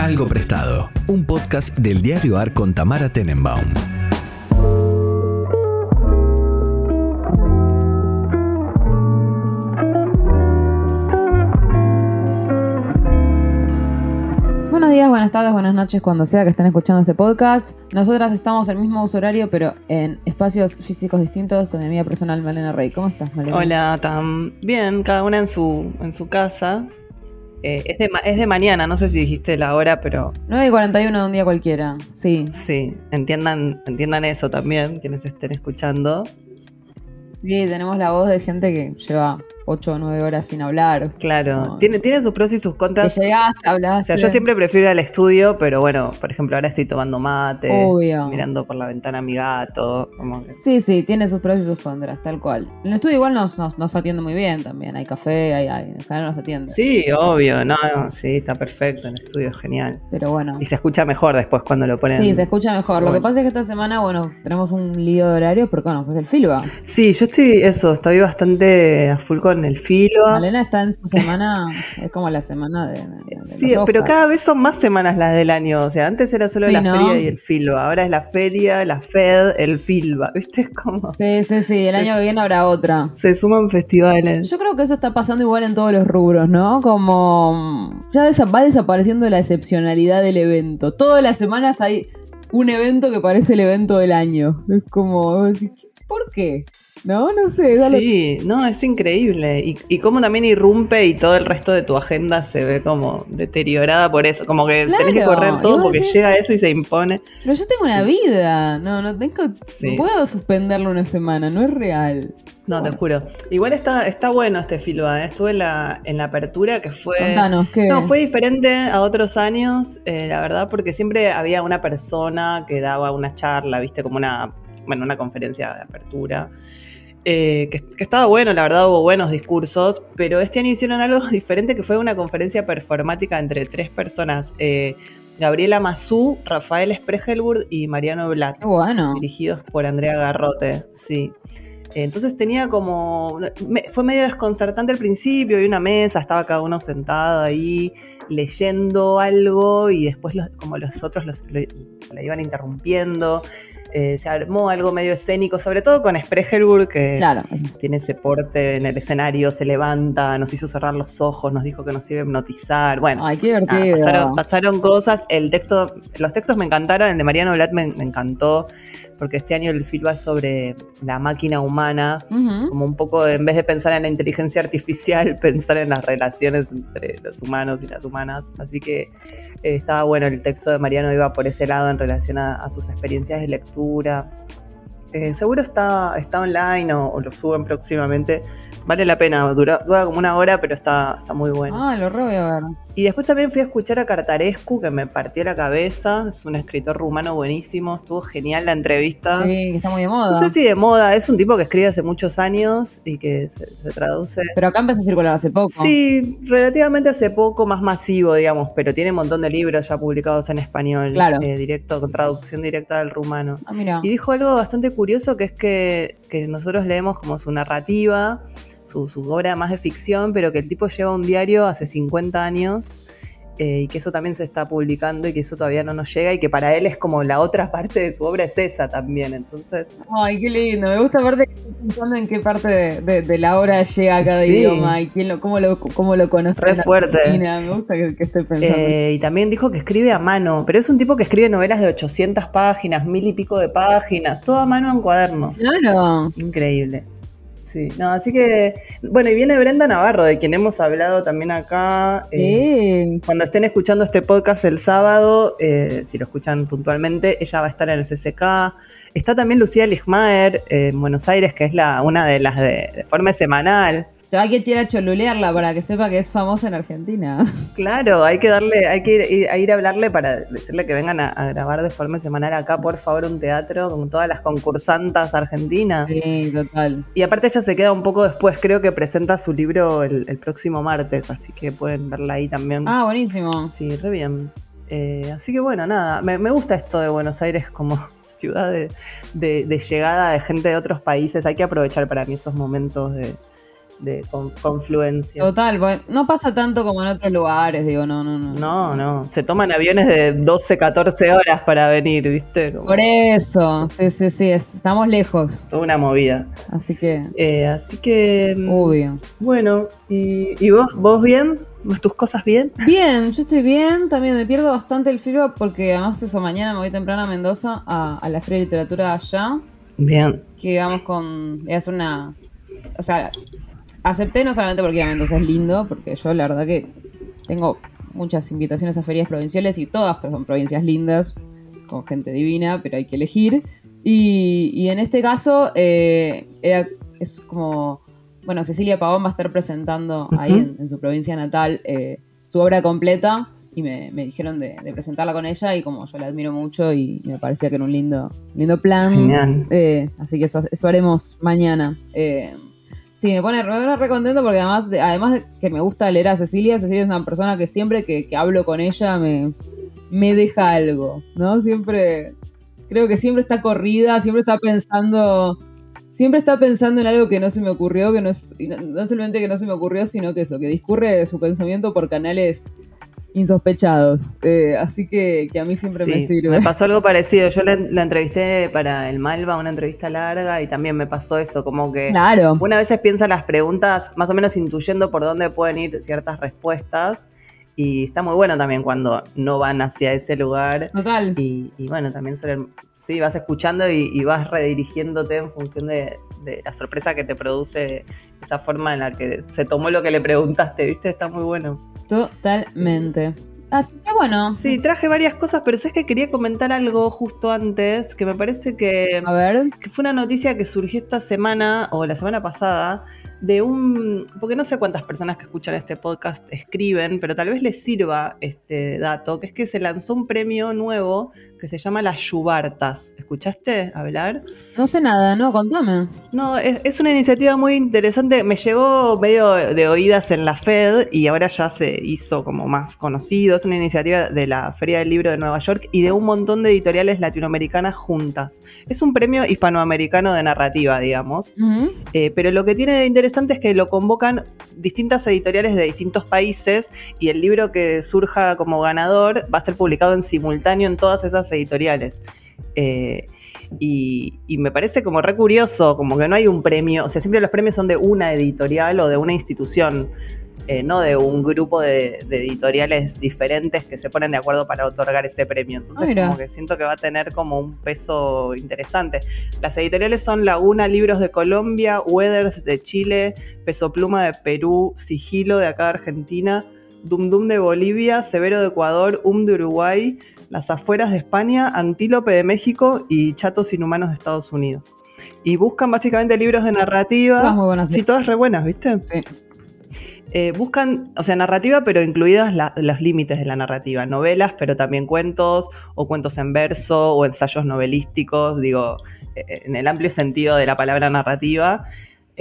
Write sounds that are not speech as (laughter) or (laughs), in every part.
Algo Prestado, un podcast del diario AR con Tamara Tenenbaum. Buenos días, buenas tardes, buenas noches, cuando sea que estén escuchando este podcast. Nosotras estamos en el mismo uso horario, pero en espacios físicos distintos con mi amiga personal Malena Rey. ¿Cómo estás, Malena? Hola, Tam. Bien, cada una en su, en su casa. Eh, es, de, es de mañana, no sé si dijiste la hora, pero 9 y 41 de un día cualquiera, sí. sí, entiendan, entiendan eso también, quienes estén escuchando. Sí, tenemos la voz de gente que lleva 8 o 9 horas sin hablar. Claro, No. tiene, tiene sus pros y sus Te contras. llegaste, O hablaste. sea, yo siempre prefiero ir al estudio, pero bueno, por ejemplo, ahora estoy tomando mate, Obvio. mirando por la ventana a mi gato. Como que- Sí, sí, tiene sus pros y sus contras, tal cual. En el estudio igual nos, nos, nos atiende muy bien también. Hay café, hay, hay, en general nos atiende. Sí, obvio, no, no, sí, está perfecto, el estudio es genial. Pero bueno. Y se escucha mejor después cuando lo ponen. Sí, se escucha mejor. Lo que pasa es que esta semana, bueno, tenemos un lío de horarios porque, bueno, pues el Filba. Sí, yo estoy, eso, estoy bastante a full con el filo. Malena está en su semana, es como la semana de, Sí, pero cada vez son más semanas las del año. O sea, antes era solo Sí, la ¿no? feria y el filo. Ahora es la feria, la Fed, el filba. (laughs) ¿Viste? Es como. Sí, sí, sí, el año que viene habrá otra. Se suman festivales. Yo creo que eso está pasando igual en todos los rubros, ¿no? Como mm, ya va desapareciendo la excepcionalidad del evento. Todas las semanas hay un evento que parece el evento del año. Es como, ¿por qué? No, no sé. Sí, no, es increíble. Y, y cómo también irrumpe y todo el resto de tu agenda se ve como deteriorada por eso. Como que tenés que correr todo porque decís- llega eso y se impone. Pero yo tengo una vida. No, no tengo. Sí. No puedo suspenderlo una semana, no es real. No, Bueno. te juro. Igual está, está bueno este filba. ¿eh? Estuve en la, en la apertura que fue. Contanos, ¿qué? No, fue diferente a otros años, eh, la verdad, porque siempre había una persona que daba una charla, viste, como una, bueno, una conferencia de apertura. Eh, que, que estaba bueno, la verdad hubo buenos discursos, pero este año hicieron algo (laughs) diferente que fue una conferencia performática entre tres personas, eh, Gabriela Mazú, Rafael Spregelburg y Mariano Blatt bueno. dirigidos por Andrea Garrote, sí. Entonces tenía como. me- fue medio desconcertante al principio, había una mesa, estaba cada uno sentado ahí leyendo algo y después los- como los otros los, lo- la iban interrumpiendo. Eh, se armó algo medio escénico, sobre todo con Spregelburg, que Claro. tiene ese porte en el escenario, se levanta, nos hizo cerrar los ojos, nos dijo que nos iba a hipnotizar. Bueno, Ay, qué Nada, divertido. pasaron, pasaron cosas, el texto, los textos me encantaron, el de Mariano Blatt me, me encantó, porque este año el film va sobre la máquina humana, como un poco, en vez de pensar en la inteligencia artificial, (laughs) pensar en las relaciones entre los humanos y las humanas. Así que eh, estaba bueno, el texto de Mariano iba por ese lado en relación a, a sus experiencias de lectura. Eh, seguro está, está online o, o lo suben próximamente. Vale la pena, dura, dura como una hora, pero está, está muy bueno. Ah, lo re voy a ver. Y después también fui a escuchar a Cartarescu, que me partió la cabeza. Es un escritor rumano buenísimo. Estuvo genial la entrevista. Sí, que está muy de moda. No sé si de moda. Es un tipo que escribe hace muchos años y que se, se traduce. Pero acá empezó a circular hace poco. Sí, relativamente hace poco, más masivo, digamos, pero tiene un montón de libros ya publicados en español, Claro. eh, directo, con traducción directa del rumano. Ah, mira. Y dijo algo bastante curioso que es que, que nosotros leemos como su narrativa, su, su obra más de ficción, pero que el tipo lleva un diario hace 50 años eh, y que eso también se está publicando y que eso todavía no nos llega y que para él es como la otra parte de su obra es esa también. Entonces, Ay, qué lindo. Me gusta verte pensando en qué parte de, de- de la obra llega cada Sí. idioma y quién lo, cómo lo, cómo lo conoce. Re fuerte. Argentina. Me gusta que, que esté pensando. eh, y también dijo que escribe a mano, pero es un tipo que escribe novelas de 800 páginas, mil y pico de páginas, todo a mano en cuadernos. Claro. Increíble. Sí, no, así que, bueno, y viene Brenda Navarro, de quien hemos hablado también acá. eh. Cuando estén escuchando este podcast el sábado, eh, si lo escuchan puntualmente, ella va a estar en el CCK. Está también Lucía Ligmaer eh, en Buenos Aires, que es la, una de las de, de forma semanal. Hay que ir a cholulearla para que sepa que es famosa en Argentina. (laughs) Claro, hay que darle, hay que ir, ir- a ir a hablarle para decirle que vengan a, a grabar de forma semanal acá, por favor, un teatro con todas las concursantas argentinas. Sí, total. Y aparte ella se queda un poco después, creo que presenta su libro el, el próximo martes, así que pueden verla ahí también. Ah, buenísimo. Sí, re bien. Eh, así que bueno, nada, me, me gusta esto de Buenos Aires como (laughs) ciudad de, de- de llegada de gente de otros países. Hay que aprovechar para mí esos momentos de, de con- confluencia. Total, no pasa tanto como en otros lugares, digo, no, no, no. No, no, se toman aviones de 12, 14 horas para venir, ¿viste? Como Por eso, sí, sí, sí, es- estamos lejos, toda una movida. así que, Eh, así que, mm, obvio. bueno, ¿y, y vos, vos bien? ¿Vos tus cosas bien? (laughs) Bien, yo estoy bien, también me pierdo bastante el filo porque además eso, mañana me voy temprano a Mendoza a, a la Feria de Literatura allá, Bien. que vamos con, es una, o sea, acepté no solamente porque Mendoza es lindo, porque yo la verdad que tengo muchas invitaciones a ferias provinciales y todas son provincias lindas, con gente divina, pero hay que elegir. Y, y en este caso eh, era- es como, bueno, Cecilia Pavón va a estar presentando ahí en, en su provincia natal eh, su obra completa y me, me dijeron de, de presentarla con ella y como yo la admiro mucho y, me parecía que era un lindo, lindo plan. Eh, así que eso, eso haremos mañana. Sí, me pone, pone re contento porque además de, además de que me gusta leer a Cecilia, Cecilia es una persona que siempre que, que hablo con ella me, me deja algo, ¿no? Siempre, creo que siempre está corrida, siempre está pensando, siempre está pensando en algo que no se me ocurrió, que no no, no solamente que no se me ocurrió, sino que eso, que discurre su pensamiento por canales insospechados. Eh, así que, que a mí siempre me sirve. me pasó algo parecido. Yo la, la entrevisté para el Malva, una entrevista larga, y también me pasó eso, como que Claro. una vez piensa las preguntas más o menos intuyendo por dónde pueden ir ciertas respuestas. Y está muy bueno también cuando no van hacia ese lugar. Total. Y, y bueno, también suelen, sí, vas escuchando y, y vas redirigiéndote en función de, de la sorpresa que te produce esa forma en la que se tomó lo que le preguntaste, ¿viste? Está muy bueno. Totalmente. Así que bueno. Sí, traje varias cosas, pero es que quería comentar algo justo antes, que me parece que, A ver. que fue una noticia que surgió esta semana o la semana pasada de un, porque no sé cuántas personas que escuchan este podcast escriben, pero tal vez les sirva este dato, que es que se lanzó un premio nuevo que se llama las Yubartas. ¿Escuchaste hablar? No sé nada, ¿no? Contame. No, es, es una iniciativa muy interesante. Me llegó medio de oídas en la Fed y ahora ya se hizo como más conocido. Es una iniciativa de la Feria del Libro de Nueva York y de un montón de editoriales latinoamericanas juntas. Es un premio hispanoamericano de narrativa, digamos. Eh, pero lo que tiene de interesante es que lo convocan distintas editoriales de distintos países y el libro que surja como ganador va a ser publicado en simultáneo en todas esas editoriales. Eh, y, y me parece como re curioso, como que no hay un premio, o sea, siempre los premios son de una editorial o de una institución, eh, no de un grupo de, de editoriales diferentes que se ponen de acuerdo para otorgar ese premio. Entonces, Ah, mira. como que siento que va a tener como un peso interesante. Las editoriales son Laguna Libros de Colombia, Weathers de Chile, Peso Pluma de Perú, Sigilo de acá de Argentina, Dum Dum de Bolivia, Severo de Ecuador, Um de Uruguay, Las Afueras de España, Antílope de México y Chatos Inhumanos de Estados Unidos. Y buscan básicamente libros de narrativa. Todas muy buenas. Sí, todas re buenas, ¿viste? Sí. Eh, buscan, o sea, narrativa, pero incluidas la- los límites de la narrativa. Novelas, pero también cuentos, o cuentos en verso, o ensayos novelísticos, digo, eh, en el amplio sentido de la palabra narrativa.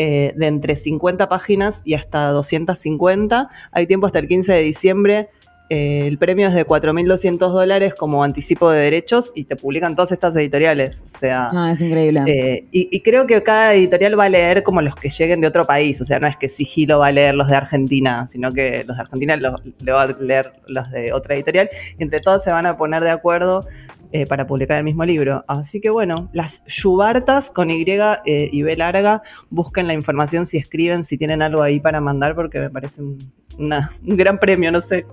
eh, de entre 50 páginas y hasta 250. Hay tiempo hasta el 15 de diciembre. Eh, el premio es de 4.200 dólares como anticipo de derechos y te publican todas estas editoriales. O sea, No, es increíble. eh, y, y creo que cada editorial va a leer como los que lleguen de otro país. O sea, no es que Sigilo va a leer los de Argentina, sino que los de Argentina lo- le va a leer los de otra editorial. Y entre todos se van a poner de acuerdo eh, para publicar el mismo libro. Así que bueno, las Yubartas con Y eh, y B larga, busquen la información si escriben, si tienen algo ahí para mandar, porque me parece un, una- un gran premio, no sé.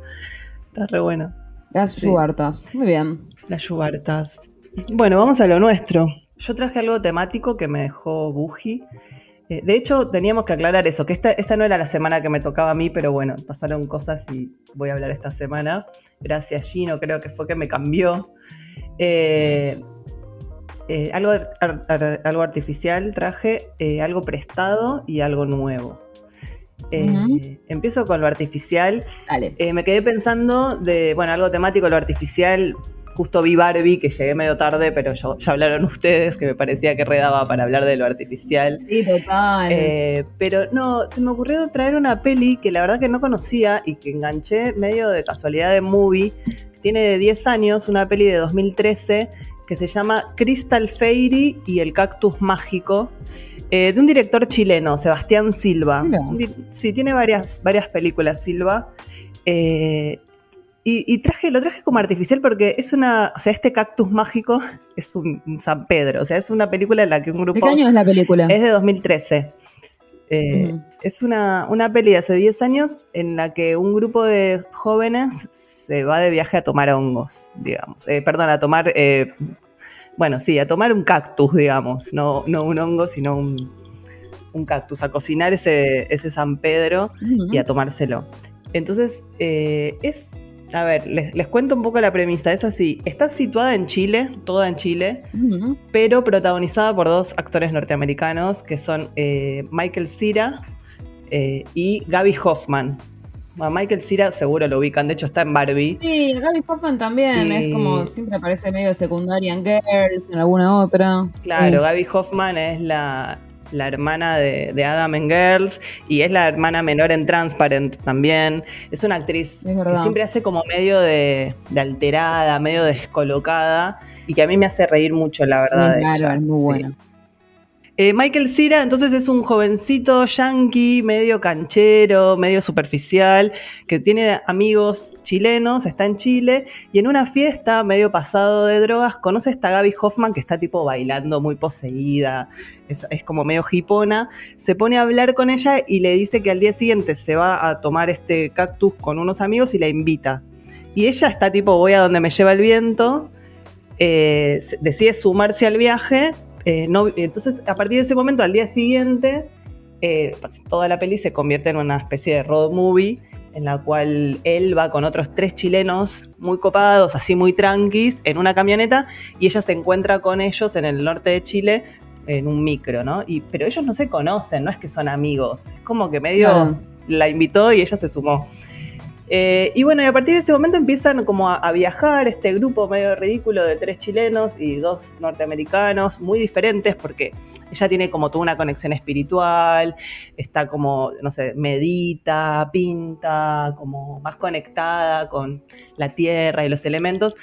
Está re bueno. Las sí. Yubartas. Muy bien. Las yubartas. Bueno, vamos a lo nuestro. Yo traje algo temático que me dejó Buji. Eh, de hecho, teníamos que aclarar eso, que esta, esta no era la semana que me tocaba a mí, pero bueno, pasaron cosas y voy a hablar esta semana. Gracias, Gino, creo que fue que me cambió. Eh, eh, algo, ar- ar- algo artificial traje, algo prestado y algo nuevo. Eh. Empiezo con lo artificial. Dale. Eh, me quedé pensando de, bueno, algo temático, lo artificial. Justo vi Barbie, que llegué medio tarde, pero ya, ya hablaron ustedes, que me parecía que redaba para hablar de lo artificial. Sí, total. Eh, pero no, se me ocurrió traer una peli que la verdad que no conocía y que enganché medio de casualidad de movie. Tiene 10 años, una peli de 2013 que se llama Crystal Fairy y el cactus mágico. Eh, de un director chileno, Sebastián Silva. Mira. Sí, tiene varias, varias películas, Silva. Eh, y, y traje, lo traje como artificial porque es una. O sea, este cactus mágico (laughs) es un, un San Pedro. O sea, es una película en la que un ¿De grupo. qué año es la película? Es de 2013. Eh. Es una, una peli de hace 10 años en la que un grupo de jóvenes se va de viaje a tomar hongos, digamos. Eh, perdón, a tomar. eh, bueno, sí, a tomar un cactus, digamos. No, no un hongo, sino un, un cactus. A cocinar ese, ese San Pedro y a tomárselo. Entonces, eh, es. A ver, les, les cuento un poco la premisa. Es así: está situada en Chile, toda en Chile pero protagonizada por dos actores norteamericanos que son eh, Michael Cera eh, y Gaby Hoffman. A Michael Cera seguro lo ubican, de hecho está en Barbie. Sí, Gaby Hoffman también, es como siempre aparece medio secundaria en Girls, en alguna otra. Claro, Sí. Gaby Hoffman es la, la hermana de, de Adam en Girls y es la hermana menor en Transparent también. Es una actriz Es que siempre hace como medio de, de alterada, medio descolocada y que a mí me hace reír mucho, la verdad. claro, es muy Sí. buena. Eh, Michael Cera, entonces es un jovencito yankee, medio canchero, medio superficial, que tiene amigos chilenos, está en Chile, y en una fiesta, medio pasado de drogas, conoce a esta Gaby Hoffman que está tipo bailando muy poseída, es, como medio hipona, se pone a hablar con ella y le dice que al día siguiente se va a tomar este cactus con unos amigos y la invita. Y ella está tipo, voy a donde me lleva el viento, eh, decide sumarse al viaje. Eh, no- entonces, a partir de ese momento, al día siguiente, eh, toda la peli se convierte en una especie de road movie en la cual él va con otros tres chilenos muy copados, así muy tranquis, en una camioneta y ella se encuentra con ellos en el norte de Chile en un micro, ¿no? Y, pero ellos no se conocen, no es que son amigos, es como que medio la invitó y ella se sumó. Eh, y bueno, y a partir de ese momento empiezan como a, viajar este grupo medio ridículo de tres chilenos y dos norteamericanos, muy diferentes porque ella tiene como toda una conexión espiritual, está como, no sé, medita, pinta, como más conectada con la tierra y los elementos.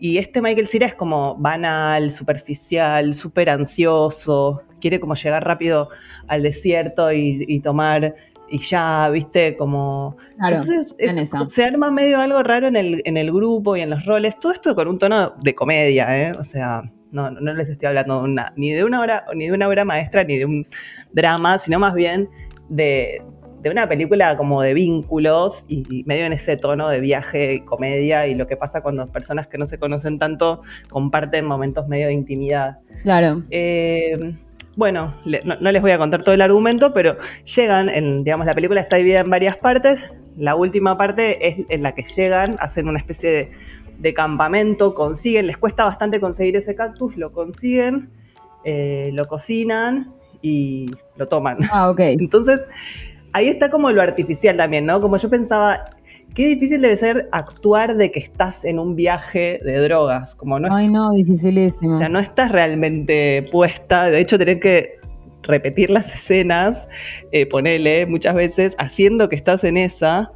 Y este Michael Cera es como banal, superficial, súper ansioso, quiere como llegar rápido al desierto y tomar y ya, viste, como... Claro, Entonces, en eh, esa. se arma medio algo raro en el, en el grupo y en los roles, todo esto con un tono de comedia, ¿eh? O sea, no, no les estoy hablando una- ni de una obra, ni de una obra maestra, ni de un drama, sino más bien de, de una película como de vínculos y, y medio en ese tono de viaje y comedia y lo que pasa cuando personas que no se conocen tanto comparten momentos medio de intimidad. Claro. Eh, bueno, le- no, no les voy a contar todo el argumento, pero llegan, en, digamos, la película está dividida en varias partes. La última parte es en la que llegan, hacen una especie de, de campamento, consiguen, les cuesta bastante conseguir ese cactus, lo consiguen, eh, lo cocinan y lo toman. Ah, ok. (laughs) Entonces, ahí está como lo artificial también, ¿no? Como yo pensaba, qué difícil debe ser actuar de que estás en un viaje de drogas, como no Ay, no, dificilísimo. o sea, no estás realmente puesta. De hecho, tenés que repetir las escenas, eh, ponele muchas veces, haciendo que estás en esa,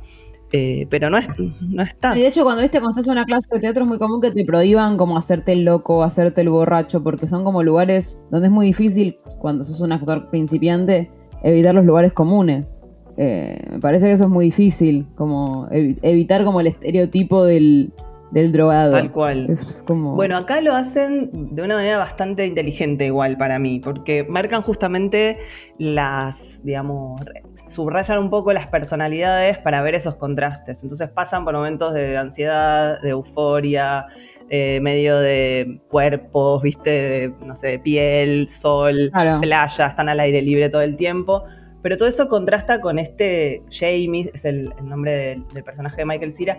eh, pero no, es, no estás. Y de hecho, cuando viste cuando estás en una clase de teatro es muy común que te prohíban como hacerte el loco, hacerte el borracho, porque son como lugares donde es muy difícil, cuando sos un actor principiante, evitar los lugares comunes. Eh, me parece que eso es muy difícil, como evi- evitar como el estereotipo del, del drogado. Tal cual. Es como... Bueno, acá lo hacen de una manera bastante inteligente igual para mí, porque marcan justamente las, digamos, subrayan un poco las personalidades para ver esos contrastes. Entonces pasan por momentos de ansiedad, de euforia, eh, medio de cuerpos, viste, de, no sé, de piel, sol, Claro. playa, están al aire libre todo el tiempo. Pero todo eso contrasta con este Jamie, es el, el nombre del, del personaje de Michael Cera,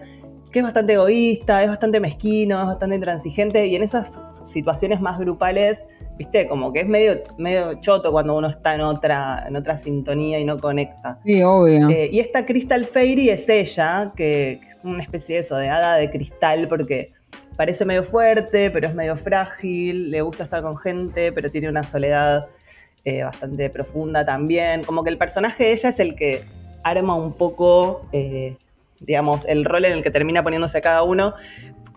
que es bastante egoísta, es bastante mezquino, es bastante intransigente y en esas situaciones más grupales, viste, como que es medio, medio choto cuando uno está en otra, en otra sintonía y no conecta. Sí, obvio. Eh, y esta Crystal Fairy es ella, que, que es una especie de eso, de hada de cristal, porque parece medio fuerte, pero es medio frágil, le gusta estar con gente, pero tiene una soledad eh, bastante profunda también. Como que el personaje de ella es el que arma un poco, eh, digamos, el rol en el que termina poniéndose cada uno.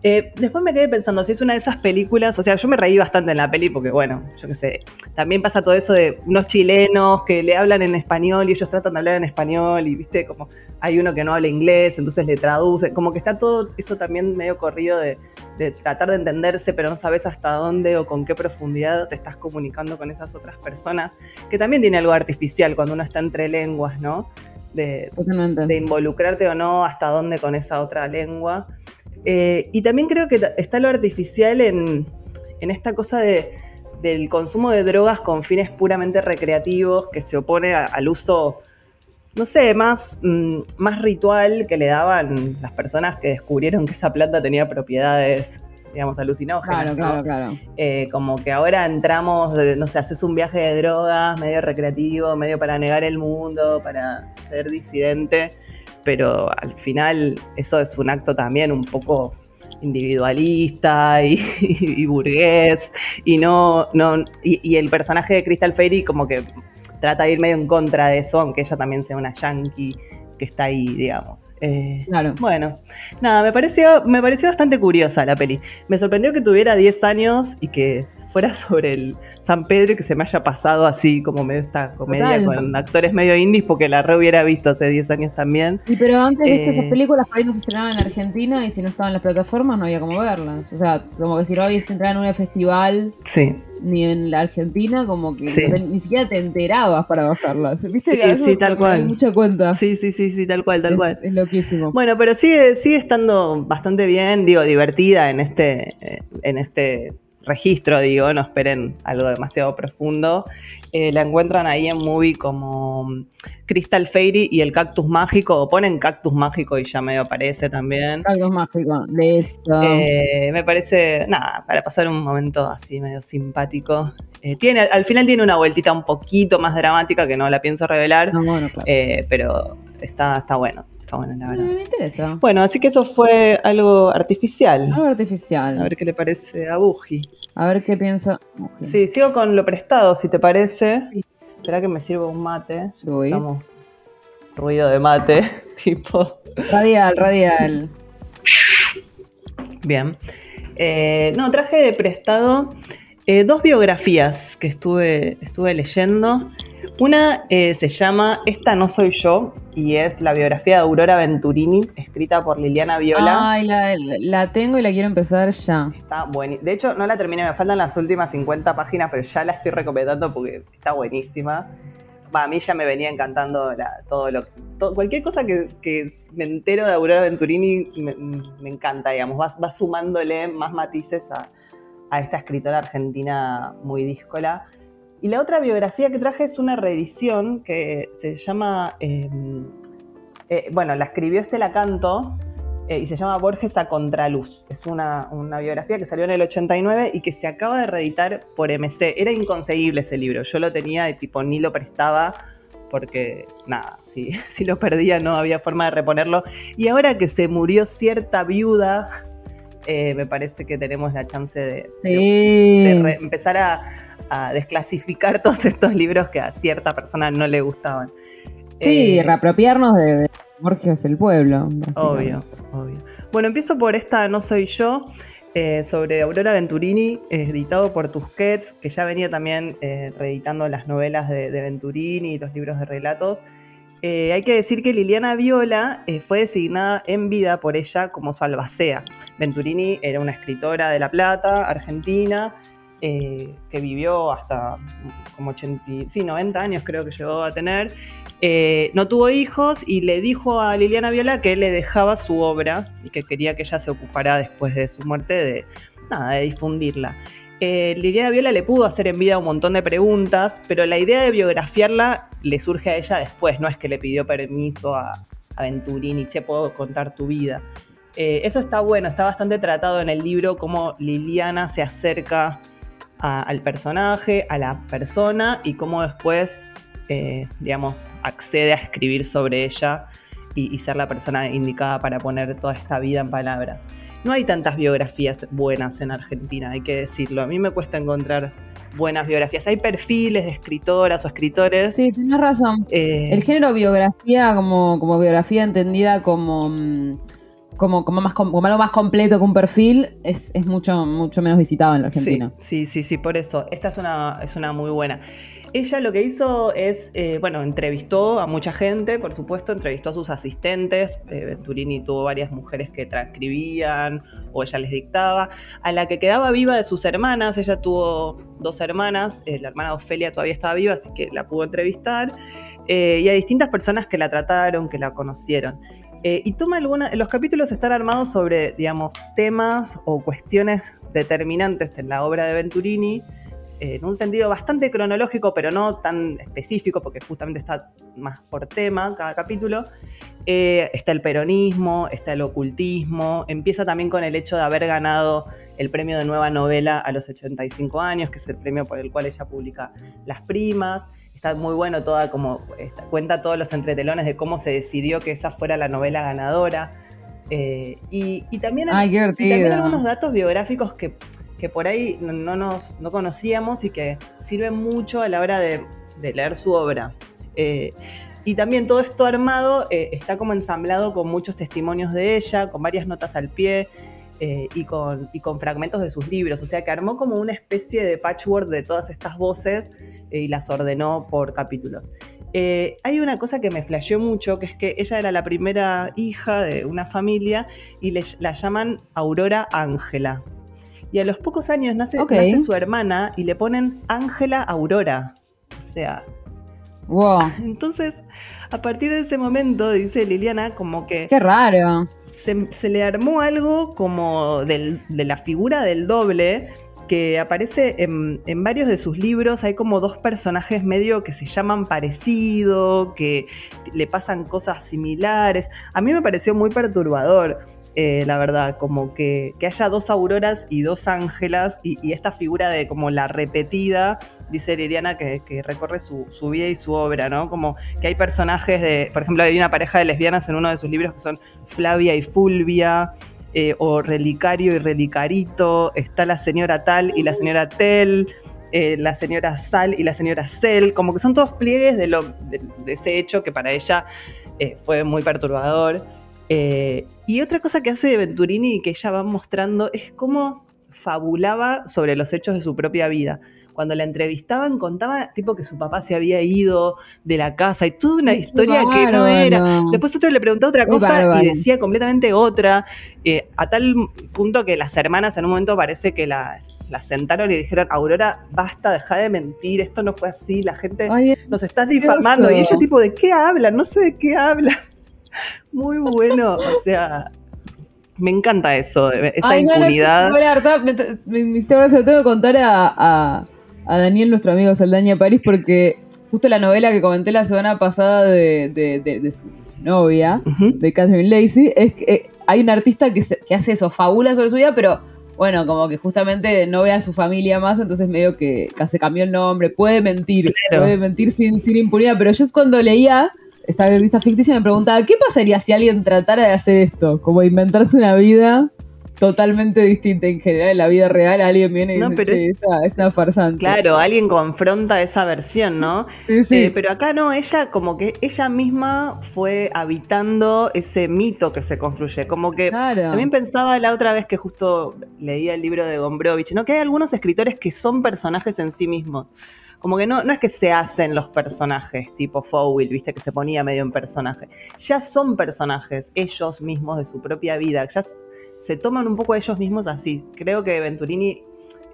Eh, después me quedé pensando, si es una de esas películas, o sea, yo me reí bastante en la peli porque, bueno, yo qué sé, también pasa todo eso de unos chilenos que le hablan en español y ellos tratan de hablar en español y, viste, como hay uno que no habla inglés, entonces le traduce, como que está todo eso también medio corrido de, de tratar de entenderse, pero no sabes hasta dónde o con qué profundidad te estás comunicando con esas otras personas, que también tiene algo artificial cuando uno está entre lenguas, ¿no? De, de involucrarte o no, hasta dónde con esa otra lengua. Eh, y también creo que está lo artificial en, en esta cosa de, del consumo de drogas con fines puramente recreativos, que se opone a- al uso, no sé, más, mm, más ritual que le daban las personas que descubrieron que esa planta tenía propiedades, digamos, alucinógenas. Claro, ¿no? claro, claro. Eh, como que ahora entramos, no sé, haces un viaje de drogas, medio recreativo, medio para negar el mundo, para ser disidente, pero al final eso es un acto también un poco individualista y, (laughs) y burgués, y no, no y, y el personaje de Crystal Fairy como que trata de ir medio en contra de eso, aunque ella también sea una yankee que está ahí, digamos. Eh, Claro. bueno, nada, me pareció, me pareció bastante curiosa la peli. Me sorprendió que tuviera 10 años y que fuera sobre el San Pedro y que se me haya pasado así como medio esta comedia Total. con actores medio indies porque la re hubiera visto hace 10 años también. Y pero antes, viste, Eh. esas películas por ahí no se estrenaban en Argentina y si no estaban en las plataformas no había cómo verlas. O sea, como que si no había se entregaban en un festival Sí, ni en la Argentina, como que Sí. no te- ni siquiera te enterabas para bajarlas. ¿Viste? Sí, eso sí, tal cual. mucha cuenta. sí, sí, sí, sí, tal cual, tal es, cual. es loquísimo. Bueno, pero sigue, sigue estando bastante bien, digo, divertida en este, eh, en este registro, digo, no esperen algo demasiado profundo. Eh, la encuentran ahí en movie como mm, Crystal Fairy y el cactus mágico, o ponen cactus mágico y ya medio aparece también. Algo mágico de esto. Eh, me parece, nada, para pasar un momento así medio simpático. Eh, tiene, al final tiene una vueltita un poquito más dramática que no la pienso revelar, no, bueno, claro. eh, pero está, está bueno, está bueno la verdad. Eh, me interesa. Bueno, así que eso fue algo artificial. Algo artificial. A ver qué le parece a Buji. A ver qué piensa. Sí, sigo con lo prestado, si te parece. Sí. Espera que me sirva un mate. Uy. Estamos ruido de mate, (laughs) tipo. Radial, radial. Bien. Eh, no, traje de prestado eh, dos biografías que estuve, estuve leyendo. Una eh, se llama Esta no soy yo y es la biografía de Aurora Venturini, escrita por Liliana Viola. Ay, la, la tengo y la quiero empezar ya. Está buenísima. De hecho, no la terminé, me faltan las últimas 50 páginas, pero ya la estoy recomendando porque está buenísima. A mí ya me venía encantando la- todo lo todo- cualquier cosa que, que me entero de Aurora Venturini me, me encanta, digamos, va, va sumándole más matices a, a esta escritora argentina muy díscola. Y la otra biografía que traje es una reedición que se llama, eh, eh, bueno, la escribió Estela Canto, eh, y se llama Borges a Contraluz. Es una, una biografía que salió en el 89 y que se acaba de reeditar por MC. Era inconseguible ese libro. Yo lo tenía de tipo ni lo prestaba porque, nada, si, (laughs) si lo perdía no había forma de reponerlo. Y ahora que se murió cierta viuda, eh, me parece que tenemos la chance de, de- Sí. de re- empezar a, a desclasificar (laughs) todos estos libros que a cierta persona no le gustaban. Sí, Eh, reapropiarnos de, de Borges el pueblo. Obvio, obvio. Bueno, empiezo por esta No Soy Yo, eh, sobre Aurora Venturini, editado por Tusquets, que ya venía también eh, reeditando las novelas de, de Venturini y los libros de relatos. Eh, hay que decir que Liliana Viola fue designada en vida por ella como su albacea. Venturini era una escritora de La Plata, argentina, eh, que vivió hasta como 80, sí, 90 años creo que llegó a tener. Eh, no tuvo hijos y le dijo a Liliana Viola que le dejaba su obra y que quería que ella se ocupara después de su muerte de, nada, de difundirla. Eh, Liliana Viola le pudo hacer en vida un montón de preguntas, pero la idea de biografiarla le surge a ella después, no es que le pidió permiso a, a Venturini, che, puedo contar tu vida. Eso está bueno, está bastante tratado en el libro, cómo Liliana se acerca a- al personaje, a la persona y cómo después, eh, digamos, accede a escribir sobre ella y, y ser la persona indicada para poner toda esta vida en palabras. No hay tantas biografías buenas en Argentina, hay que decirlo. A mí me cuesta encontrar buenas biografías. Hay perfiles de escritoras o escritores. Sí, tienes razón. eh, El género biografía, como, como biografía entendida como, mm, como, como, más, como algo más completo que un perfil, es, es mucho, mucho menos visitado en la Argentina. Sí, sí, sí, por eso. Esta es una, es una muy buena. Ella lo que hizo es, eh, bueno, entrevistó a mucha gente, por supuesto, entrevistó a sus asistentes. Eh, Venturini tuvo varias mujeres que transcribían o ella les dictaba. A la que quedaba viva de sus hermanas, ella tuvo dos hermanas, eh, la hermana Ofelia todavía estaba viva, así que la pudo entrevistar. y a distintas personas que la trataron, que la conocieron. Y toma alguna, los capítulos están armados sobre, digamos, temas o cuestiones determinantes en la obra de Venturini en un sentido bastante cronológico, pero no tan específico, porque justamente está más por tema cada capítulo. Eh, está el peronismo, está el ocultismo, empieza también con el hecho de haber ganado el premio de nueva novela a los 85 años, que es el premio por el cual ella publica Las Primas. Está muy bueno, toda como cuenta todos los entretelones de cómo se decidió que esa fuera la novela ganadora. Eh, y, también, Ay, y también algunos datos biográficos que que por ahí no, nos conocíamos y que sirven mucho a la hora de, leer su obra. Eh, y también todo esto armado eh, está como ensamblado con muchos testimonios de ella, con varias notas al pie eh, y, con, con fragmentos de sus libros. O sea que armó como una especie de patchwork de todas estas voces y las ordenó por capítulos. hay una cosa que me flasheó mucho, que es que ella era la primera hija de una familia y la llaman Aurora Ángela. Y a los pocos años nace, su hermana y le ponen Ángela Aurora. O sea. Wow. Entonces, a partir de ese momento, dice Liliana, como que. Qué raro. Se, le armó algo como de la figura del doble que aparece en, varios de sus libros. Hay como dos personajes medio que se llaman parecido, que le pasan cosas similares. A mí me pareció muy perturbador. Eh, la verdad, como que, haya dos auroras y dos ángelas y, esta figura de como la repetida, dice Liliana, que, recorre su, vida y su obra, ¿no? Como que hay personajes de, por ejemplo, hay una pareja de lesbianas en uno de sus libros que son Flavia y Fulvia, eh, o Relicario y Relicarito, está la señora tal y la señora Tel. Eh, la señora Sal y la señora Cel, como que son todos pliegues de, lo, de, ese hecho que para ella fue muy perturbador. Eh, y otra cosa que hace Venturini y que ella va mostrando es cómo fabulaba sobre los hechos de su propia vida. Cuando la entrevistaban contaba tipo que su papá se había ido de la casa y toda una historia que no era. Después otro le preguntó otra cosa y decía completamente otra, eh, a tal punto que las hermanas en un momento parece que la, sentaron y dijeron, Aurora, basta, deja de mentir, esto no fue así, la gente nos está difamando. Y ella tipo, ¿de qué habla? No sé de qué habla. (laughs) Muy bueno, o sea, me encanta eso, esa impunidad. me, me, tengo que contar a, Daniel, nuestro amigo Saldaña París, porque justo la novela que comenté la semana pasada de, su, novia, de Catherine Lacey, es que eh, hay un artista que, hace eso, fabula sobre su vida, pero bueno, como que justamente no ve a su familia más, entonces medio que, se cambió el nombre, puede mentir, puede mentir sin, sin impunidad, pero yo es cuando leía esta artista ficticia me preguntaba, ¿qué pasaría si alguien tratara de hacer esto? Como inventarse una vida totalmente distinta en general en la vida real alguien viene y dice es, una farsante claro alguien confronta esa versión no sí, sí. Eh, pero acá no ella como que ella misma fue habitando ese mito que se construye como que también pensaba la otra vez que justo leía el libro de Gombrowicz no que hay algunos escritores que son personajes en sí mismos como que no, no es que se hacen los personajes, tipo Fowl, viste, que se ponía medio en personaje. Ya son personajes ellos mismos de su propia vida, ya se toman un poco ellos mismos así. Creo que Venturini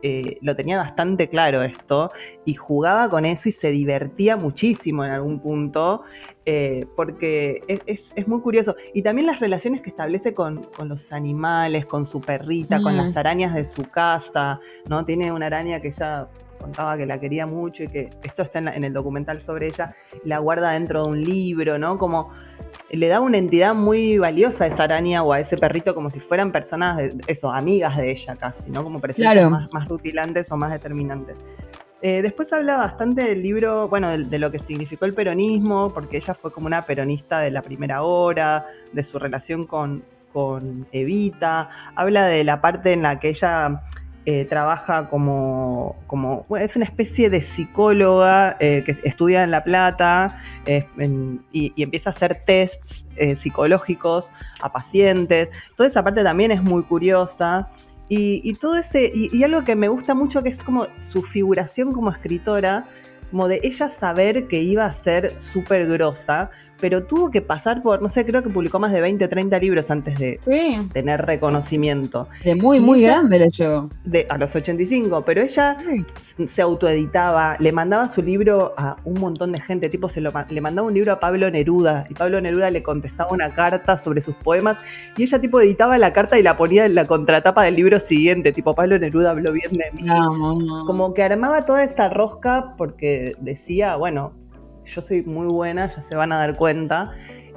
eh, lo tenía bastante claro esto y jugaba con eso y se divertía muchísimo en algún punto eh, porque es, muy curioso. Y también las relaciones que establece con, los animales, con su perrita, con las arañas de su casa, ¿no? Tiene una araña que ya contaba que la quería mucho y que esto está en, el documental sobre ella, la guarda dentro de un libro, ¿no? Como le da una entidad muy valiosa a esa araña o a ese perrito como si fueran personas, de, eso, amigas de ella casi, ¿no? Como parecían más, más rutilantes o más determinantes. Eh, después habla bastante del libro, bueno, de, lo que significó el peronismo, porque ella fue como una peronista de la primera hora, de su relación con, con Evita. Habla de la parte en la que ella eh, trabaja como, como es una especie de psicóloga eh, que estudia en La Plata y, empieza a hacer tests psicológicos a pacientes. Toda esa parte también es muy curiosa. Y, todo ese, y, y, algo que me gusta mucho que es como su figuración como escritora, como de ella saber que iba a ser súper grosa, pero tuvo que pasar por, no sé, creo que publicó más de 20, 30 libros antes de tener reconocimiento. De muy, muy grande el hecho. De, a los 85, pero ella se autoeditaba, le mandaba su libro a un montón de gente, tipo se lo, le mandaba un libro a Pablo Neruda y Pablo Neruda le contestaba una carta sobre sus poemas y ella tipo editaba la carta y la ponía en la contratapa del libro siguiente, tipo Pablo Neruda habló bien de mí. Como que armaba toda esa rosca porque decía, bueno, yo soy muy buena, ya se van a dar cuenta.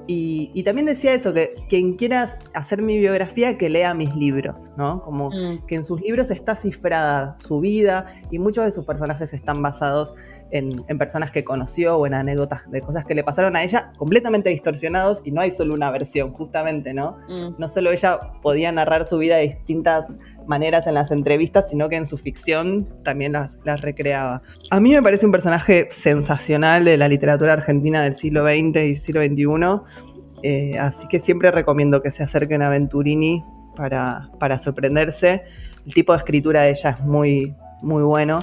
Y, también decía eso, que quien quiera hacer mi biografía, que lea mis libros, ¿no? Como mm. que en sus libros está cifrada su vida y muchos de sus personajes están basados en, personas que conoció o en anécdotas de cosas que le pasaron a ella, completamente distorsionados y no hay solo una versión, justamente, ¿no? Mm. No solo ella podía narrar su vida de distintas maneras en las entrevistas, sino que en su ficción también las, recreaba. A mí me parece un personaje sensacional de la literatura argentina del siglo XX y siglo XXI, eh, así que siempre recomiendo que se acerquen a Venturini para, para sorprenderse. El tipo de escritura de ella es muy, muy bueno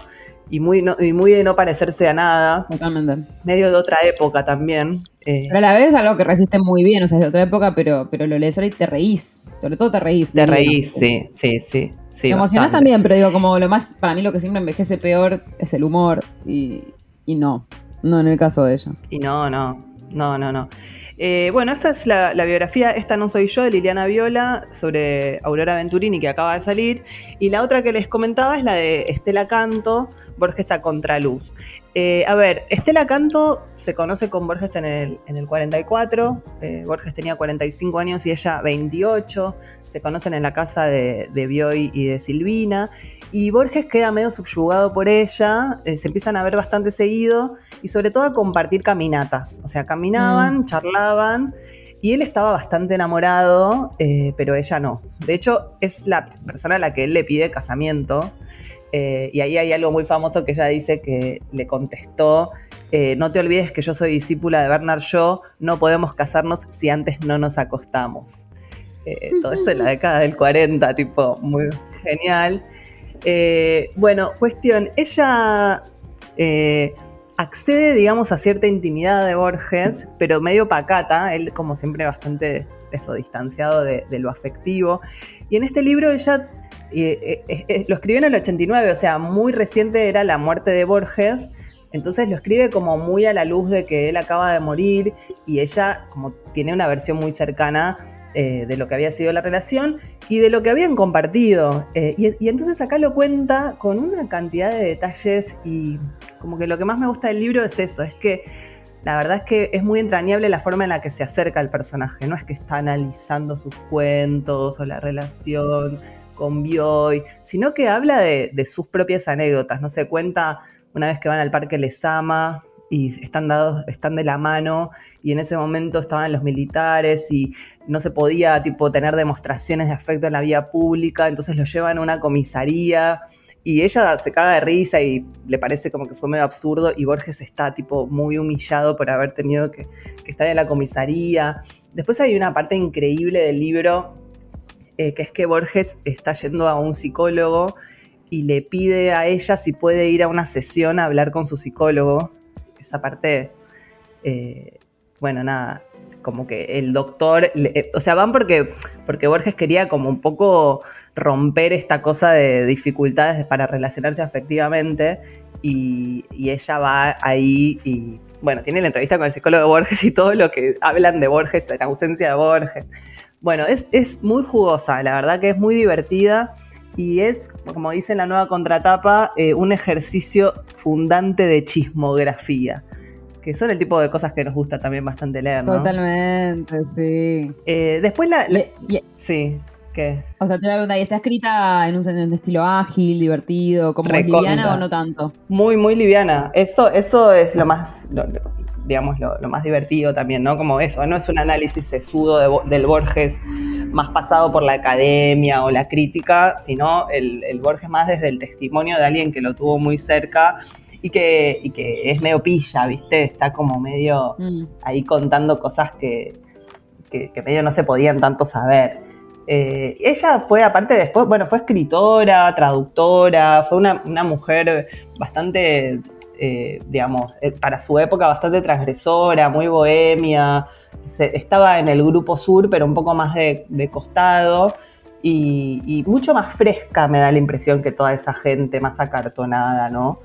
y muy, y muy de no parecerse a nada. Totalmente. Medio de otra época también. Eh. Pero a la vez algo que resiste muy bien, o sea, es de otra época, pero, pero lo lees ahora y te reís. Sobre todo te reís. Te reís, sí, sí, sí. te emocionás también, pero digo, como lo más, para mí lo que siempre envejece peor es el humor y, y no, no en el caso de ella. Y no, no, no, no, no. Eh, bueno, esta es la, biografía, esta no soy yo, de Liliana Viola, sobre Aurora Venturini, que acaba de salir. Y la otra que les comentaba es la de Estela Canto, Borges a Contraluz. Eh, a ver, Estela Canto se conoce con Borges en el, en el 44, eh, Borges tenía 45 años y ella 28, se conocen en la casa de, de Bioy y de Silvina, y Borges queda medio subyugado por ella, eh, se empiezan a ver bastante seguido y sobre todo a compartir caminatas, o sea, caminaban, mm. charlaban. Y él estaba bastante enamorado, pero ella no. De hecho, es la persona a la que él le pide casamiento. Eh, y ahí hay algo muy famoso que ella dice que le contestó, eh, no te olvides que yo soy discípula de Bernard Shaw, no podemos casarnos si antes no nos acostamos. Eh, todo esto en la (laughs) década del 40, tipo, muy genial. bueno, cuestión, ella accede, digamos, a cierta intimidad de Borges, pero medio pacata, él como siempre bastante eso, distanciado de, de lo afectivo. Y en este libro ella eh, eh, eh, lo escribió en el 89, o sea, muy reciente era la muerte de Borges. Entonces lo escribe como muy a la luz de que él acaba de morir y ella como tiene una versión muy cercana de lo que había sido la relación y de lo que habían compartido. y, y, entonces acá lo cuenta con una cantidad de detalles y como que lo que más me gusta del libro es eso, es que la verdad es que es muy entrañable la forma en la que se acerca al personaje, no es que está analizando sus cuentos o la relación con Bioy, sino que habla de, sus propias anécdotas, no se cuenta una vez que van al parque Les Ama y están dados, están de la mano, y en ese momento estaban los militares y no se podía tipo tener demostraciones de afecto en la vía pública, entonces lo llevan a una comisaría y ella se caga de risa y le parece como que fue medio absurdo y Borges está tipo muy humillado por haber tenido que, que estar en la comisaría. Después hay una parte increíble del libro eh, que es que Borges está yendo a un psicólogo y le pide a ella si puede ir a una sesión a hablar con su psicólogo. Esa parte, eh, bueno, nada, como que el doctor, eh, o sea, van porque, porque Borges quería como un poco romper esta cosa de dificultades para relacionarse afectivamente y, y ella va ahí y, bueno, tiene la entrevista con el psicólogo de Borges y todo lo que hablan de Borges, la ausencia de Borges. Bueno, es, muy jugosa, la verdad que es muy divertida y es, como dice en la nueva contratapa, eh, un ejercicio fundante de chismografía. Que son el tipo de cosas que nos gusta también bastante leer, ¿no? Totalmente, sí. Eh, después la. Sí, ¿qué? O sea, te la pregunta, ¿y está escrita en un, estilo ágil, divertido, como liviana o no tanto? Muy, muy liviana. Eso, eso es lo más digamos, lo, más divertido también, ¿no? Como eso, no es un análisis sesudo del Borges más pasado por la academia o la crítica, sino el, el Borges más desde el testimonio de alguien que lo tuvo muy cerca y que, y que es medio pilla, ¿viste? Está como medio Mm. ahí contando cosas que, que, que medio no se podían tanto saber. Eh, ella fue, aparte después, bueno, fue escritora, traductora, fue una, una mujer bastante, eh, digamos, eh, para su época bastante transgresora, muy bohemia, se- estaba en el grupo sur, pero un poco más de, de costado. Y, y mucho más fresca me da la impresión que toda esa gente más acartonada, ¿no?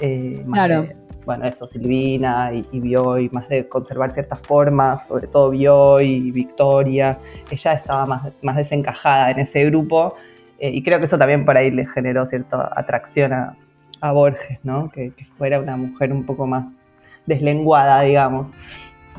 Eh, más Claro. de- bueno, eso, Silvina y, y Bioy, más de conservar ciertas formas, sobre todo Bioy y Victoria. Ella estaba más, más desencajada en ese grupo eh, y creo que eso también por ahí le generó cierta atracción a, a Borges, ¿no? Que, que fuera una mujer un poco más deslenguada, digamos.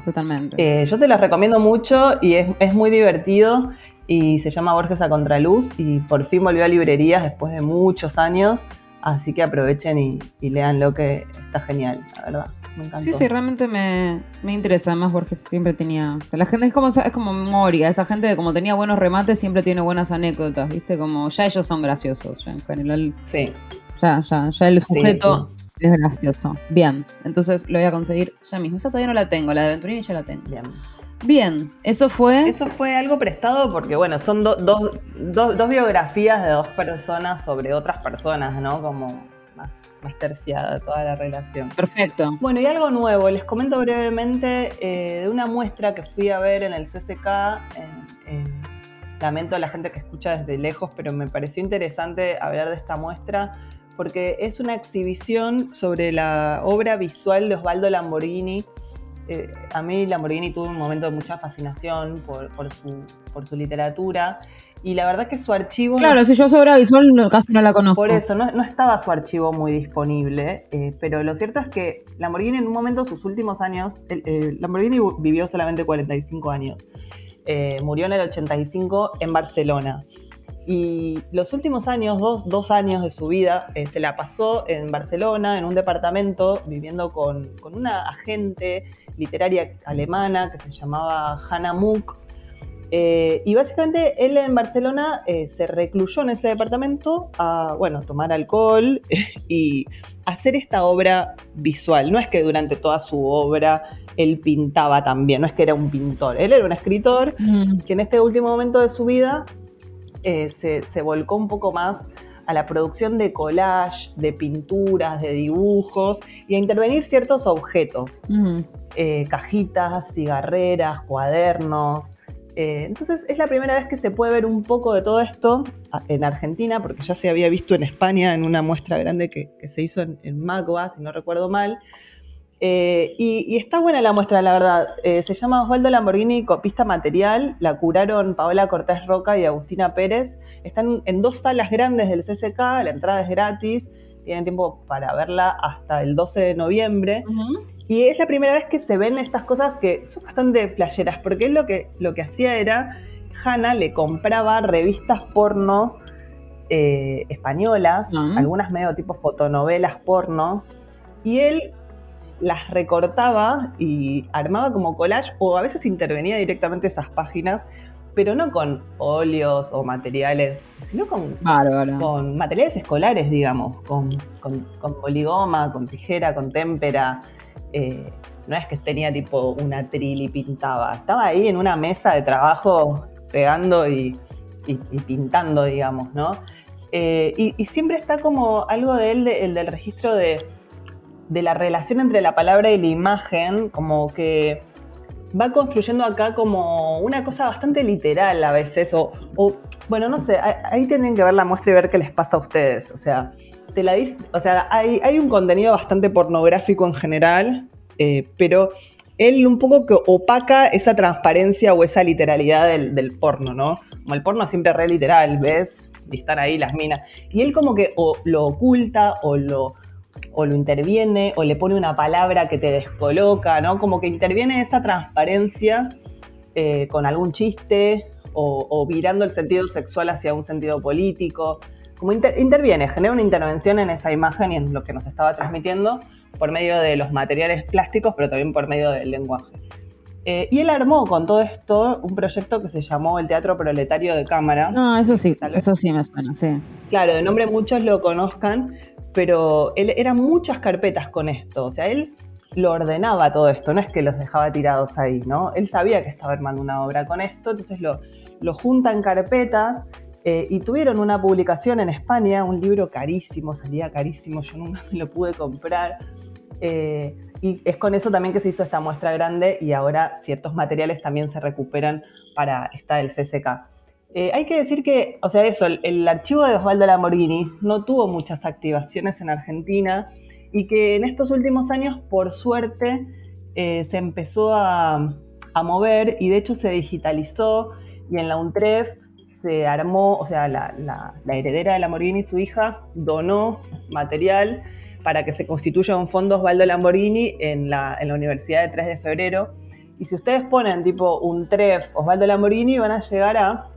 Totalmente. Eh, yo te los recomiendo mucho y es, es muy divertido y se llama Borges a Contraluz y por fin volvió a librerías después de muchos años, así que aprovechen y, y leanlo que está genial, la verdad. Me encantó. Sí, sí, realmente me, me interesa. Además, porque siempre tenía. La gente es como, es como memoria. Esa gente que, como tenía buenos remates, siempre tiene buenas anécdotas, ¿viste? Como ya ellos son graciosos. Ya en general, Sí, ya, ya, ya el sujeto sí. es gracioso. Bien, entonces lo voy a conseguir ya mismo. Esa todavía no la tengo, la de Venturini ya la tengo. bien. Bien, eso fue. Eso fue algo prestado porque, bueno, son do- dos- do- dos biografías de dos personas sobre otras personas, ¿no? Como más, más terciada toda la relación. Perfecto. Bueno, y algo nuevo, les comento brevemente eh, de una muestra que fui a ver en el CCK. en- en- lamento a la gente que escucha desde lejos, pero me pareció interesante hablar de esta muestra porque es una exhibición sobre la obra visual de Osvaldo Lamborghini. Eh, a mí Lamborghini tuvo un momento de mucha fascinación por, por su, por su literatura y la verdad que su archivo... no Claro, si yo soy obra visual, no- casi no la conozco. por eso, no, no estaba su archivo muy disponible, eh, pero lo cierto es que Lamborghini en un momento, sus últimos años, el- Lamborghini vivió solamente 45 años, Eh, murió en el 85 en Barcelona. Y los últimos años, dos, dos años de su vida, eh, se la pasó en Barcelona, en un departamento, viviendo con, con una agente literaria alemana que se llamaba Hannah Muck. Eh, y básicamente él en Barcelona eh, se recluyó en ese departamento a, bueno, tomar alcohol (laughs) y hacer esta obra visual. No es que durante toda su obra él pintaba también, no es que era un pintor, él era un escritor Mm, que en este último momento de su vida eh, se, se volcó un poco más a la producción de collage, de pinturas, de dibujos y a intervenir ciertos objetos eh, cajitas, cigarreras, cuadernos. Eh, entonces es la primera vez que se puede ver un poco de todo esto en Argentina, porque ya se había visto en España en una muestra grande que, que se hizo en, en Magua, si no recuerdo mal. Eh, y, y está buena la muestra, la verdad. Eh, se llama Osvaldo Lamborghini Copista Material. La curaron Paola Cortés Roca y Agustina Pérez. Están en dos salas grandes del CCK. La entrada es gratis. Tienen tiempo para verla hasta el 12 de noviembre. Y es la primera vez que se ven estas cosas que son bastante flasheras, porque él lo que, lo que hacía era, Hannah le compraba revistas porno eh, españolas, algunas medio tipo fotonovelas porno, y él las recortaba y armaba como collage, o a veces intervenía directamente esas páginas, pero no con óleos o materiales, sino con Bárbaro. con materiales escolares, digamos, con, con, con poligoma, con tijera, con témpera. Eh, no es que tenía tipo una tril y pintaba, estaba ahí en una mesa de trabajo pegando y, y- y pintando, digamos, ¿no? Eh, y, y siempre está como algo de él, de- el del registro de, de la relación entre la palabra y la imagen, como que va construyendo acá como una cosa bastante literal a veces, o, o, bueno, no sé, ahí, tienen que ver la muestra y ver qué les pasa a ustedes, o sea, te la dis- o sea, hay, hay un contenido bastante pornográfico en general, eh, pero él un poco que opaca esa transparencia o esa literalidad del, del porno, ¿no? Como el porno siempre re literal, ¿ves? Y están ahí las minas. Y él como que lo oculta o lo, o lo interviene o le pone una palabra que te descoloca, ¿no? Como que interviene esa transparencia eh, con algún chiste o, o virando el sentido sexual hacia un sentido político. Como inter- interviene, genera una intervención en esa imagen y en lo que nos estaba transmitiendo por medio de los materiales plásticos, pero también por medio del lenguaje. Eh, y él armó con todo esto un proyecto que se llamó el Teatro Proletario de Cámara. No, eso sí, eso sí me suena, sí. Claro, de nombre muchos lo conozcan, pero él eran muchas carpetas con esto. O sea, él lo ordenaba todo esto, no es que los dejaba tirados ahí, ¿no? Él sabía que estaba armando una obra con esto, entonces lo, lo junta en carpetas eh, y tuvieron una publicación en España, un libro carísimo, salía carísimo, yo nunca (laughs) me lo pude comprar. Eh, y es con eso también que se hizo esta muestra grande y ahora ciertos materiales también se recuperan para esta del CCK. Eh, hay que decir que, o sea, eso, el, archivo de Osvaldo Lamborghini no tuvo muchas activaciones en Argentina y que en estos últimos años, por suerte, se empezó a, mover y de hecho se digitalizó y en la UNTREF se armó, o sea, la, heredera de Lamborghini, su hija, donó material para que se constituya un fondo Osvaldo Lamborghini en la, Universidad de 3 de Febrero. Y si ustedes ponen tipo un TREF Osvaldo Lamborghini, van a llegar a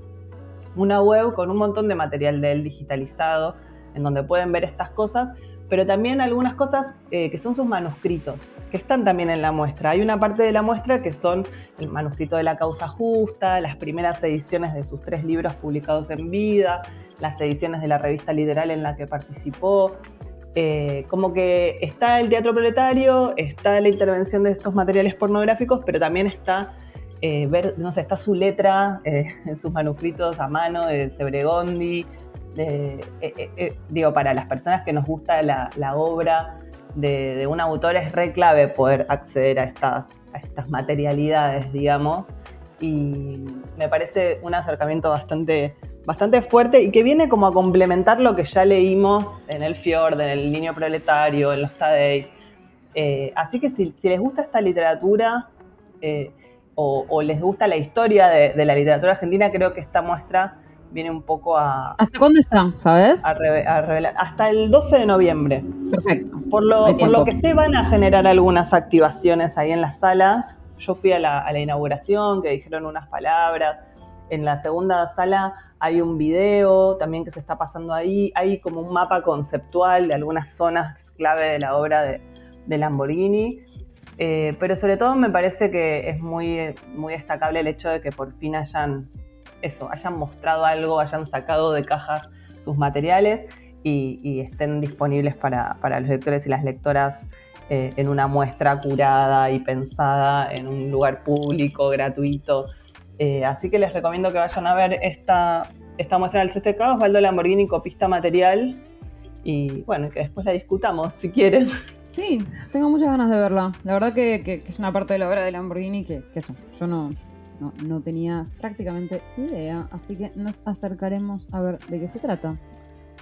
una web con un montón de material de él digitalizado, en donde pueden ver estas cosas pero también algunas cosas eh, que son sus manuscritos, que están también en la muestra. Hay una parte de la muestra que son el manuscrito de la causa justa, las primeras ediciones de sus tres libros publicados en vida, las ediciones de la revista Literal en la que participó. Eh, como que está el teatro proletario, está la intervención de estos materiales pornográficos, pero también está eh, ver, no sé, está su letra (laughs) en sus manuscritos a mano de Sebregondi, eh, eh, eh, digo, para las personas que nos gusta la, obra de, un autor es re clave poder acceder a estas, a estas materialidades, digamos, y me parece un acercamiento bastante, bastante fuerte y que viene como a complementar lo que ya leímos en el Fjord, en el Niño Proletario, en los Tadeis. así que si, les gusta esta literatura o, les gusta la historia de, de la literatura argentina, creo que esta muestra viene un poco a... ¿Hasta cuándo está? ¿Sabes? A, revelar. Hasta el 12 de noviembre. Perfecto. Por lo, por lo que se van a generar algunas activaciones ahí en las salas. Yo fui a la, a la inauguración, que dijeron unas palabras. En la segunda sala hay un video también que se está pasando ahí. Hay como un mapa conceptual de algunas zonas clave de la obra de, de Lamborghini. Eh, pero sobre todo me parece que es muy, muy destacable el hecho de que por fin hayan eso, hayan mostrado algo, hayan sacado de cajas sus materiales y, estén disponibles para, los lectores y las lectoras eh, en una muestra curada y pensada en un lugar público, gratuito. Eh, así que les recomiendo que vayan a ver esta, esta muestra del CCK, Osvaldo Lamborghini, copista material, y bueno, que después la discutamos si quieren. Sí, tengo muchas ganas de verla. La verdad que, es una parte de la obra de Lamborghini que, que eso, yo no, no, no tenía prácticamente idea, así que nos acercaremos a ver de qué se trata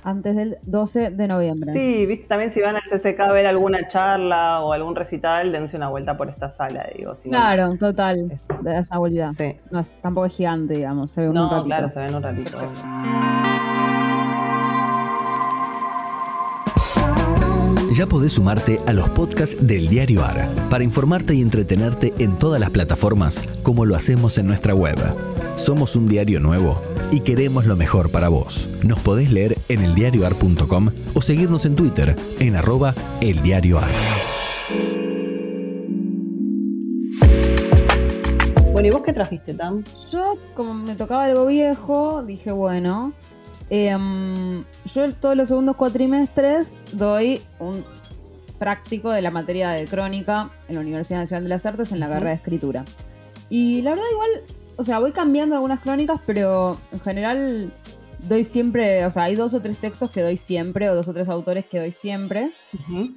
antes del 12 de noviembre. Sí, viste, también si van al CCK a ver alguna charla o algún recital, dense una vuelta por esta sala, digo. claro, total, de esa vuelta. Sí. No, tampoco es gigante, digamos, se ve un ratito. claro, se ve en un ratito. Ya podés sumarte a los podcasts del Diario AR para informarte y entretenerte en todas las plataformas como lo hacemos en nuestra web. Somos un diario nuevo y queremos lo mejor para vos. Nos podés leer en eldiarioar.com o seguirnos en Twitter en arroba eldiarioar. Bueno, ¿y vos qué trajiste, Tam? Yo, como me tocaba algo viejo, dije, bueno, Em, yo todos los segundos cuatrimestres doy un práctico de la materia de crónica en la Universidad Nacional de las Artes en la carrera de escritura. Y la verdad igual, o sea, voy cambiando algunas crónicas, pero en general doy siempre, o sea, hay dos o tres textos que doy siempre, o dos o tres autores que doy siempre.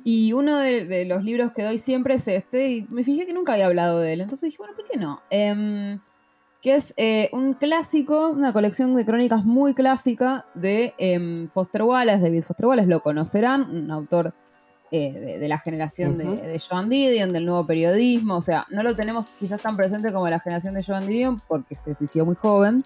Y uno de, los libros que doy siempre es este, y me fijé que nunca había hablado de él. Entonces dije, bueno, ¿por qué no? Eh, que es eh, un clásico, una colección de crónicas muy clásica de em, Foster Wallace, David Foster Wallace, lo conocerán, un autor eh, de, la generación de, Joan Didion, del nuevo periodismo, o sea, no lo tenemos quizás tan presente como la generación de Joan Didion porque se suicidó muy joven.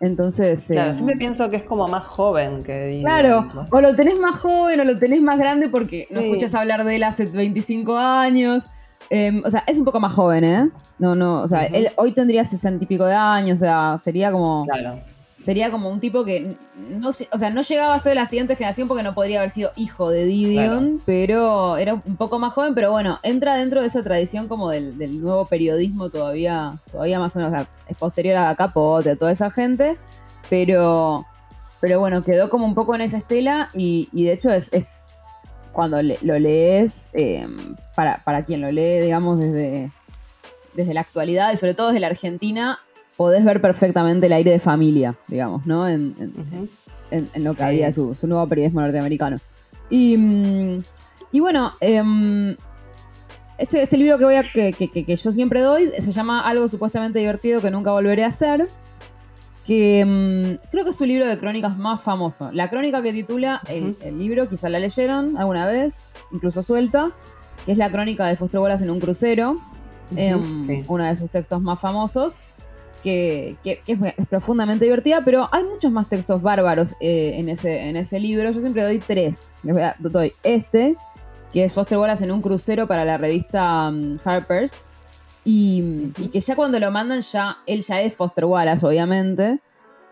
Entonces. Claro, eh, siempre pienso que es como más joven que. Claro, o lo tenés más joven o lo tenés más grande porque no escuchas hablar de él hace 25 años. Em, o sea, es un poco más joven, ¿eh? No, no, o sea, él hoy tendría sesenta y pico de años, o sea, sería como. Claro. sería como un tipo que no, o sea, no llegaba a ser de la siguiente generación porque no podría haber sido hijo de Didion, pero era un poco más joven, pero bueno, entra dentro de esa tradición como del, nuevo periodismo todavía, todavía más o menos, es posterior a Capote, a toda esa gente, pero, pero bueno, quedó como un poco en esa estela y, de hecho es, cuando lo lees, em, para, para quien lo lee, digamos, desde, desde la actualidad y sobre todo desde la Argentina, podés ver perfectamente el aire de familia, digamos, ¿no? En, lo que había su, nuevo periodismo norteamericano. Y, mm, bueno, em, este, este, libro que, voy a, que, yo siempre doy se llama Algo supuestamente divertido que nunca volveré a hacer. Que mm, creo que es su libro de crónicas más famoso. La crónica que titula el, libro, quizá la leyeron alguna vez, incluso suelta, que es la crónica de Foster Wallace en un crucero. Em, uno de sus textos más famosos que, es, profundamente divertida, pero hay muchos más textos bárbaros eh, en, ese, en ese libro. Yo siempre doy tres. Les doy este, que es Foster Wallace en un crucero para la revista um, Harper's. Y, que ya cuando lo mandan, ya él ya es Foster Wallace, obviamente.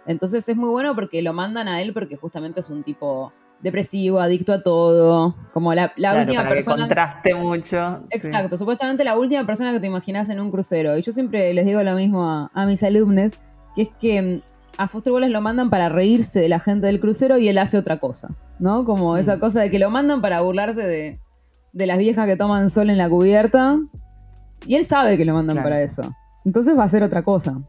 Entonces es muy bueno porque lo mandan a él porque justamente es un tipo depresivo, adicto a todo, como la, última persona. Que contraste mucho. Exacto, supuestamente la última persona que te imaginas en un crucero. Y yo siempre les digo lo mismo a, mis alumnos, que es que mm, a Foster Wallace lo mandan para reírse de la gente del crucero y él hace otra cosa, ¿no? Como mm. esa cosa de que lo mandan para burlarse de, las viejas que toman sol en la cubierta. Y él sabe que lo mandan para eso. Entonces va a hacer otra cosa.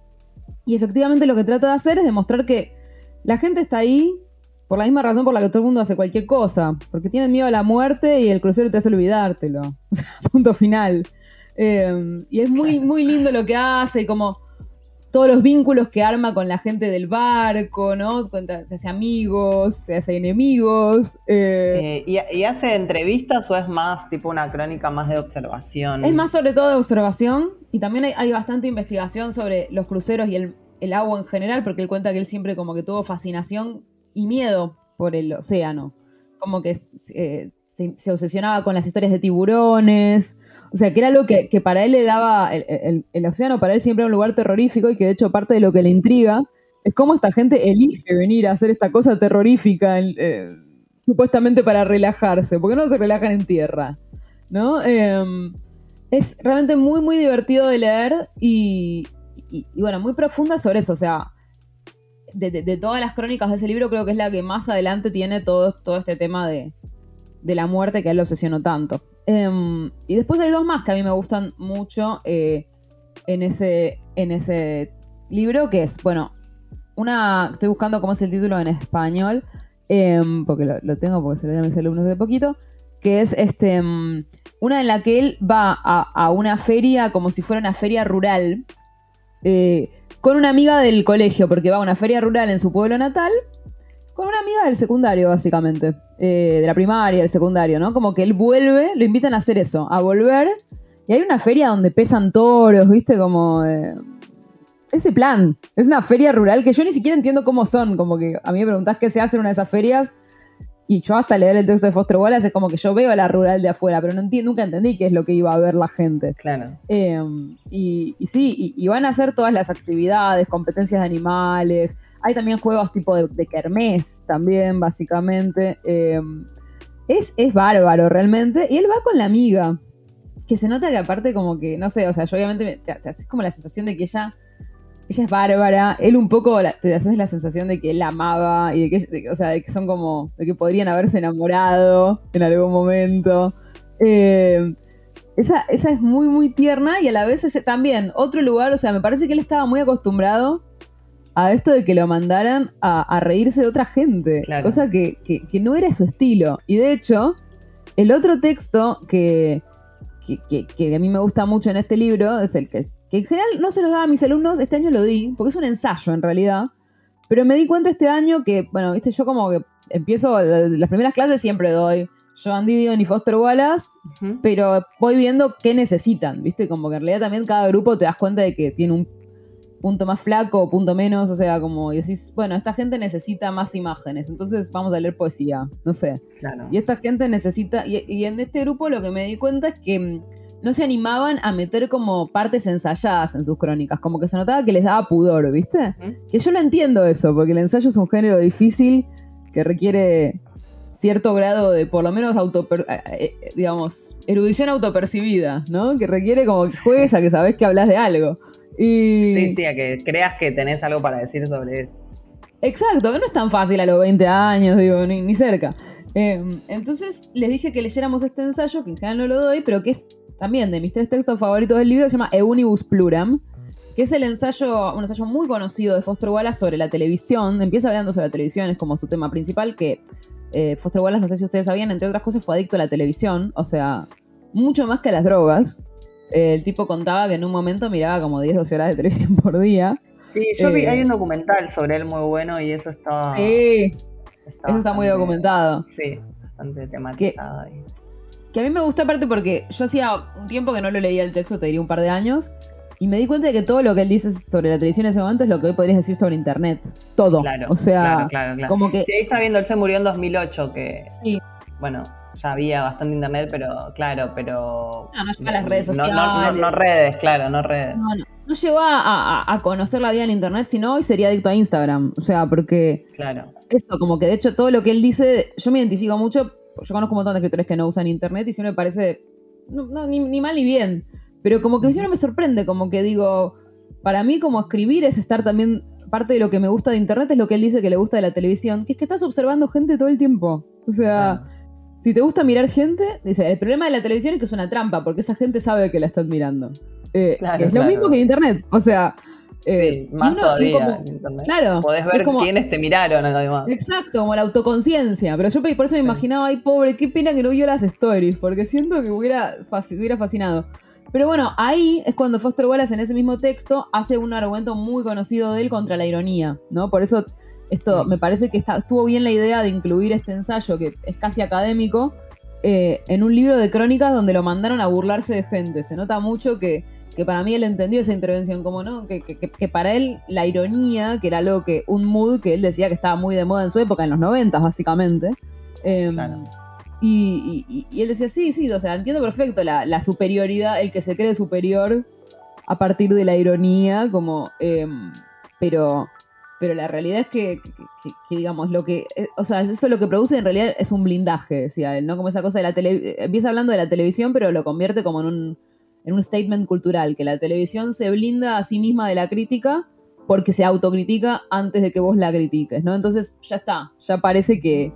Y efectivamente lo que trata de hacer es demostrar que la gente está ahí por la misma razón por la que todo el mundo hace cualquier cosa. Porque tienen miedo a la muerte y el crucero te hace olvidártelo. (laughs) O sea, punto final. Em, y es muy, muy lindo lo que hace y como todos los vínculos que arma con la gente del barco, ¿no? Se hace amigos, se hace enemigos. Eh. Eh, ¿y, hace entrevistas o es más tipo una crónica más de observación? Es más sobre todo de observación y también hay, bastante investigación sobre los cruceros y el, el, agua en general, porque él cuenta que él siempre como que tuvo fascinación y miedo por el océano. Como que eh, se, obsesionaba con las historias de tiburones. O sea, que era algo que, para él le daba. El, océano para él siempre era un lugar terrorífico y que de hecho parte de lo que le intriga es cómo esta gente elige venir a hacer esta cosa terrorífica, eh, supuestamente para relajarse. porque no se relajan en tierra? ¿No? Em, es realmente muy, muy divertido de leer y, bueno, muy profunda sobre eso. O sea, de, todas las crónicas de ese libro, creo que es la que más adelante tiene todo, todo este tema de, la muerte que a él le obsesionó tanto. Em, y después hay dos más que a mí me gustan mucho eh, en, ese, en ese libro, que es, bueno, una, estoy buscando cómo es el título en español, em, porque lo, tengo porque se lo di a mis alumnos de poquito, que es este, em, una en la que él va a, a, una feria como si fuera una feria rural. Eh, con una amiga del colegio, porque va a una feria rural en su pueblo natal, con una amiga del secundario, básicamente, eh, de la primaria, del secundario, ¿no? Como que él vuelve, lo invitan a hacer eso, a volver, y hay una feria donde pesan toros, ¿viste? Como... Eh, ese plan, es una feria rural que yo ni siquiera entiendo cómo son, como que a mí me preguntás qué se hace en una de esas ferias y yo hasta leer el texto de Foster Wallace es como que yo veo a la rural de afuera, pero no entiendo, nunca entendí qué es lo que iba a ver la gente. Claro. Em, y, sí, y, van a hacer todas las actividades, competencias de animales. Hay también juegos tipo de, de kermés también, básicamente. Em, es, es bárbaro realmente. Y él va con la amiga. Que se nota que aparte como que, no sé, o sea, yo obviamente te, haces como la sensación de que ella ella es bárbara, él un poco te haces la sensación de que él la amaba y de que, o sea, de que son como, de que podrían haberse enamorado en algún momento. Eh, esa, esa, es muy, muy tierna y a la vez ese también, otro lugar, o sea, me parece que él estaba muy acostumbrado a esto de que lo mandaran a, reírse de otra gente, cosa que, que, no era su estilo. Y de hecho, el otro texto que, que, a mí me gusta mucho en este libro es el que que en general no se los daba a mis alumnos, este año lo di, porque es un ensayo en realidad. Pero me di cuenta este año que, bueno, viste, yo como que empiezo, las primeras clases siempre doy Joan Didion y Foster Wallace, pero voy viendo qué necesitan, viste, como que en realidad también cada grupo te das cuenta de que tiene un punto más flaco, punto menos, o sea, como y decís, bueno, esta gente necesita más imágenes, entonces vamos a leer poesía, no sé. Y esta gente necesita, y en este grupo lo que me di cuenta es que no se animaban a meter como partes ensayadas en sus crónicas, como que se notaba que les daba pudor, ¿viste? ¿Mm? Que yo lo entiendo eso, porque el ensayo es un género difícil que requiere cierto grado de, por lo menos, auto, digamos, erudición autopercibida, ¿no? Que requiere como que juegues a que sabes que hablas de algo. Y... Sí, sí, a que creas que tenés algo para decir sobre eso. Exacto, que no es tan fácil a los 20 años, digo, ni, ni cerca. Eh, entonces les dije que leyéramos este ensayo, que en general no lo doy, pero que es también de mis tres textos favoritos del libro, se llama Eunibus Pluram, que es el ensayo, un ensayo muy conocido de Foster Wallace sobre la televisión. Empieza hablando sobre la televisión, es como su tema principal, que eh, Foster Wallace, no sé si ustedes sabían, entre otras cosas fue adicto a la televisión, o sea, mucho más que a las drogas. Eh, el tipo contaba que en un momento miraba como 10, 12 horas de televisión (laughs) por día. Sí, yo vi, Eh, hay un documental sobre él muy bueno y eso está. Sí, está eso está muy documentado. Sí, bastante tematizado. ahí. Que a mí me gusta aparte porque yo hacía un tiempo que no lo leía el texto, te diría un par de años, y me di cuenta de que todo lo que él dice sobre la televisión en ese momento es lo que hoy podrías decir sobre internet. Todo. Claro, o sea, claro, claro, claro. como que... Sí, ahí está viendo, él se murió en 2008, que, Sí, bueno, ya había bastante internet, pero claro, pero... No, no llega a las redes No- no- no- sociales. No, redes, claro, no redes. no, no, no llegó a, a- a conocer la vida en internet, sino hoy sería adicto a Instagram. O sea, porque Claro. eso, como que de hecho todo lo que él dice, yo me identifico mucho, yo conozco un montón de escritores que no usan internet y siempre me parece, no, no, ni, ni mal ni bien, pero como que siempre me sorprende, como que digo, para mí como escribir es estar también, parte de lo que me gusta de internet es lo que él dice que le gusta de la televisión, que es que estás observando gente todo el tiempo. O sea, si te gusta mirar gente, dice, el problema de la televisión es que es una trampa, porque esa gente sabe que la están mirando. Eh, Claro, que es lo mismo que en internet, o sea... eh, sí, más uno- todavía como- en claro, Podés ver como- quiénes te miraron, además. Exacto, como la autoconciencia. Pero yo por eso me imaginaba, ay, pobre, qué pena que no vio las stories, porque siento que hubiera, hubiera fascinado. Pero bueno, ahí es cuando Foster Wallace en ese mismo texto hace un argumento muy conocido de él contra la ironía, ¿no? Por eso esto me parece que está, estuvo bien la idea de incluir este ensayo, que es casi académico, eh, en un libro de crónicas donde lo mandaron a burlarse de gente. Se nota mucho que, que para mí él entendió esa intervención, como no, que, que- que- que para él la ironía, que era algo que, un mood que él decía que estaba muy de moda en su época, en los noventas básicamente. em, Claro. y, y- y él decía, sí, sí, o sea, entiendo perfecto la, la superioridad, el que se cree superior a partir de la ironía, como, em, pero, pero la realidad es que, digamos, lo que, eh, o sea, eso lo que produce en realidad es un blindaje, decía él, ¿no? Como esa cosa de la tele, empieza hablando de la televisión, pero lo convierte como en un, en un statement cultural, que la televisión se blinda a sí misma de la crítica porque se autocritica antes de que vos la critiques, ¿no? Entonces ya está, ya parece que...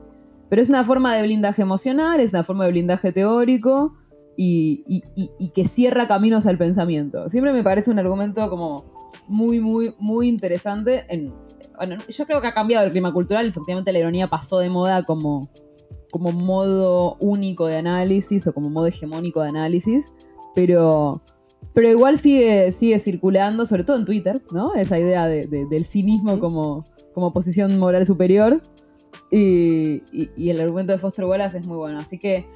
Pero es una forma de blindaje emocional, es una forma de blindaje teórico y, y- que cierra caminos al pensamiento. Siempre me parece un argumento como muy, muy, muy interesante. Bueno, yo creo que ha cambiado el clima cultural, efectivamente la ironía pasó de moda como, como modo único de análisis o como modo hegemónico de análisis, pero, pero igual sigue, sigue circulando, sobre todo en Twitter, ¿no? Esa idea de- de- del cinismo como, como posición moral superior. Y, y- y el argumento de Foster Wallace es muy bueno. Así que,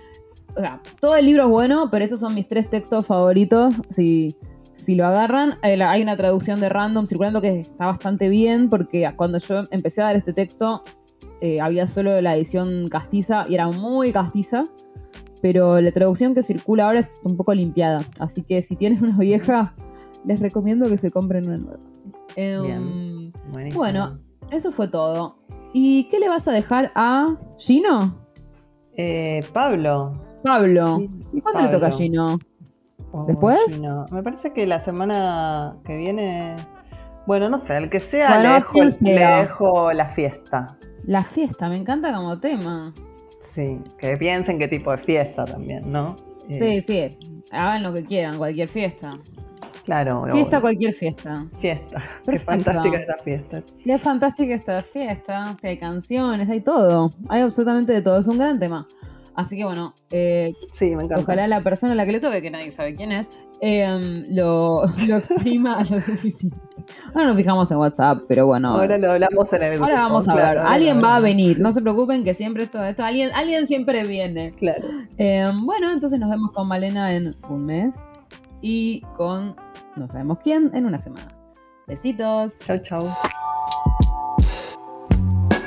o sea, todo el libro es bueno, pero esos son mis tres textos favoritos. Si, si lo agarran, eh, hay una traducción de Random circulando que está bastante bien, porque cuando yo empecé a dar este texto, eh, había solo la edición castiza y era muy castiza. Pero la traducción que circula ahora es un poco limpiada. Así que si tienes una vieja, les recomiendo que se compren una nueva. Em, Bien. Bueno, eso fue todo. ¿Y qué le vas a dejar a Gino? Eh, Pablo. Pablo. Sí, ¿Y cuándo le toca a. Gino? ¿Después? Me parece que la semana que viene. Bueno, no sé, el que sea, Bueno, le, dejo, le la fiesta. La fiesta, me encanta como tema. Sí, que piensen qué tipo de fiesta también, ¿no? Eh, Sí, sí. Hagan lo que quieran, cualquier fiesta. Claro. Fiesta, obvio. cualquier fiesta. Fiesta. Qué fantástica esta fiesta. Qué fantástica esta fiesta. Sí, hay canciones, hay todo. Hay absolutamente de todo. Es un gran tema. Así que bueno, eh, Sí, me encanta. ojalá la persona a la que le toque, que nadie sabe quién es, eh, lo, (laughs) lo exprima lo suficiente. Ahora nos fijamos en WhatsApp, pero bueno. Ahora lo hablamos en el grupo. Ahora vamos a claro, ver. Alguien va a venir. No se preocupen que siempre esto, esto alguien, alguien siempre viene. Claro. Eh, bueno, entonces nos vemos con Malena en un mes y con no sabemos quién en una semana. Besitos. Chau, chau.